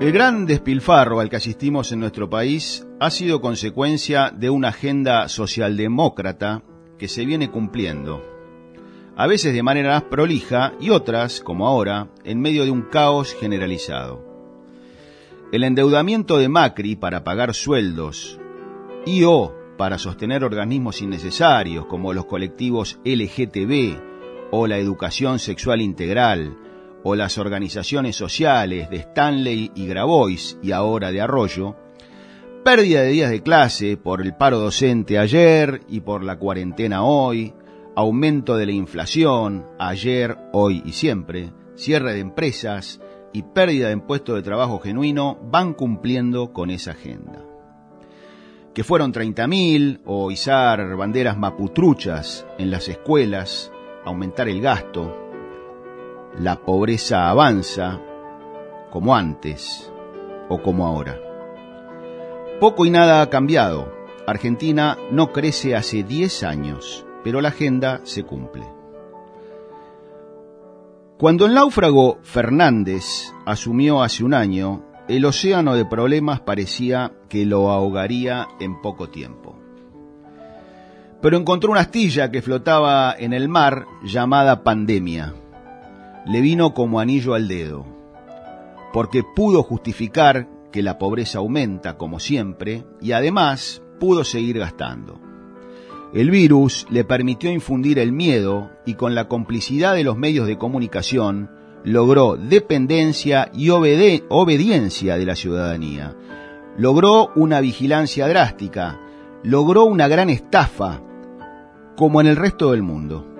El gran despilfarro al que asistimos en nuestro país ha sido consecuencia de una agenda socialdemócrata que se viene cumpliendo, a veces de manera prolija y otras, como ahora, en medio de un caos generalizado. El endeudamiento de Macri para pagar sueldos y o para sostener organismos innecesarios como los colectivos LGTB o la educación sexual integral, o las organizaciones sociales de Stanley y Grabois y ahora de Arroyo, pérdida de días de clase por el paro docente ayer y por la cuarentena hoy, aumento de la inflación ayer, hoy y siempre, cierre de empresas y pérdida de puestos de trabajo genuino van cumpliendo con esa agenda. Que fueron 30.000 o izar banderas maputruchas en las escuelas, aumentar el gasto, la pobreza avanza como antes o como ahora. Poco y nada ha cambiado. Argentina no crece hace 10 años, pero la agenda se cumple. Cuando el náufrago Fernández asumió hace un año, el océano de problemas parecía que lo ahogaría en poco tiempo. Pero encontró una astilla que flotaba en el mar llamada pandemia le vino como anillo al dedo, porque pudo justificar que la pobreza aumenta como siempre y además pudo seguir gastando. El virus le permitió infundir el miedo y con la complicidad de los medios de comunicación logró dependencia y obediencia de la ciudadanía. Logró una vigilancia drástica, logró una gran estafa, como en el resto del mundo.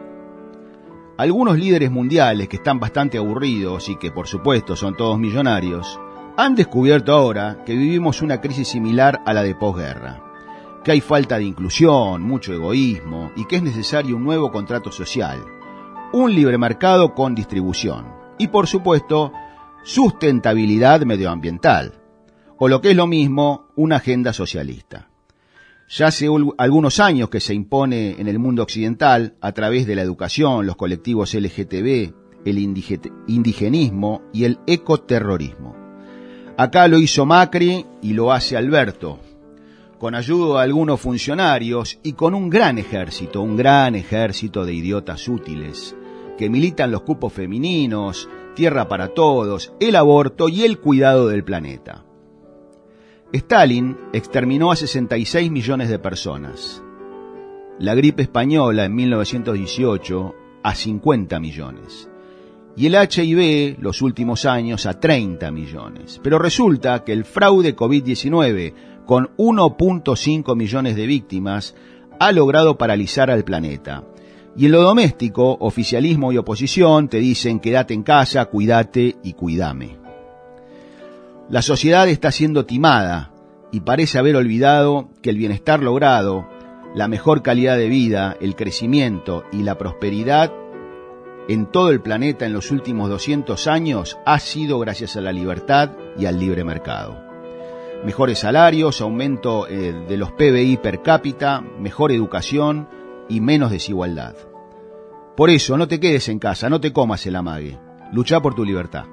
Algunos líderes mundiales que están bastante aburridos y que por supuesto son todos millonarios, han descubierto ahora que vivimos una crisis similar a la de posguerra, que hay falta de inclusión, mucho egoísmo y que es necesario un nuevo contrato social, un libre mercado con distribución y por supuesto sustentabilidad medioambiental, o lo que es lo mismo, una agenda socialista. Ya hace algunos años que se impone en el mundo occidental, a través de la educación, los colectivos LGTB, el indigenismo y el ecoterrorismo. Acá lo hizo Macri y lo hace Alberto, con ayuda de algunos funcionarios y con un gran ejército, un gran ejército de idiotas útiles, que militan los cupos femeninos, tierra para todos, el aborto y el cuidado del planeta. Stalin exterminó a 66 millones de personas. La gripe española en 1918 a 50 millones. Y el HIV los últimos años a 30 millones. Pero resulta que el fraude COVID-19, con 1.5 millones de víctimas, ha logrado paralizar al planeta. Y en lo doméstico, oficialismo y oposición te dicen quédate en casa, cuídate y cuídame. La sociedad está siendo timada y parece haber olvidado que el bienestar logrado, la mejor calidad de vida, el crecimiento y la prosperidad en todo el planeta en los últimos 200 años ha sido gracias a la libertad y al libre mercado. Mejores salarios, aumento eh, de los PBI per cápita, mejor educación y menos desigualdad. Por eso, no te quedes en casa, no te comas el amague. Lucha por tu libertad.